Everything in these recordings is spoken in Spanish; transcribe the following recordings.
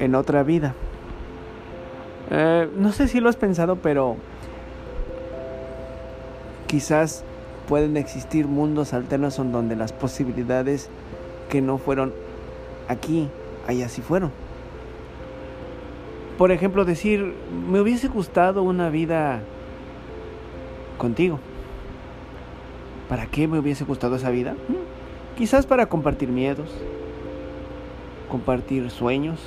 en otra vida. Eh, no sé si lo has pensado, pero quizás pueden existir mundos alternos en donde las posibilidades que no fueron aquí, allá sí fueron. Por ejemplo, decir, me hubiese gustado una vida contigo. ¿Para qué me hubiese gustado esa vida? Mm, quizás para compartir miedos, compartir sueños,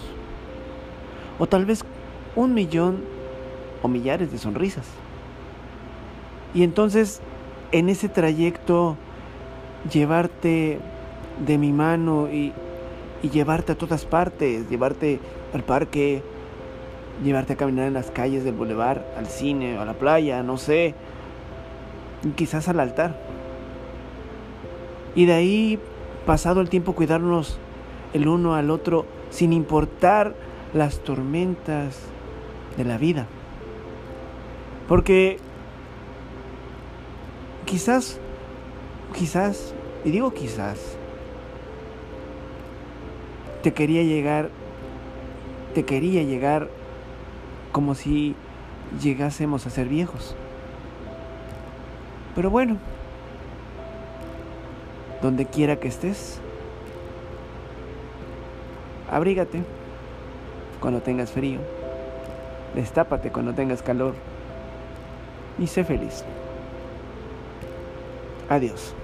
o tal vez un millón o millares de sonrisas. Y entonces en ese trayecto llevarte de mi mano y, llevarte a todas partes, llevarte al parque, llevarte a caminar en las calles del bulevar, al cine, a la playa, no sé, quizás al altar. Y de ahí, pasado el tiempo, cuidarnos el uno al otro sin importar las tormentas de la vida. Porque quizás, quizás, y digo quizás, te quería llegar, te quería llegar como si llegásemos a ser viejos. Pero bueno, donde quiera que estés, abrígate cuando tengas frío, destápate cuando tengas calor y sé feliz. Adiós.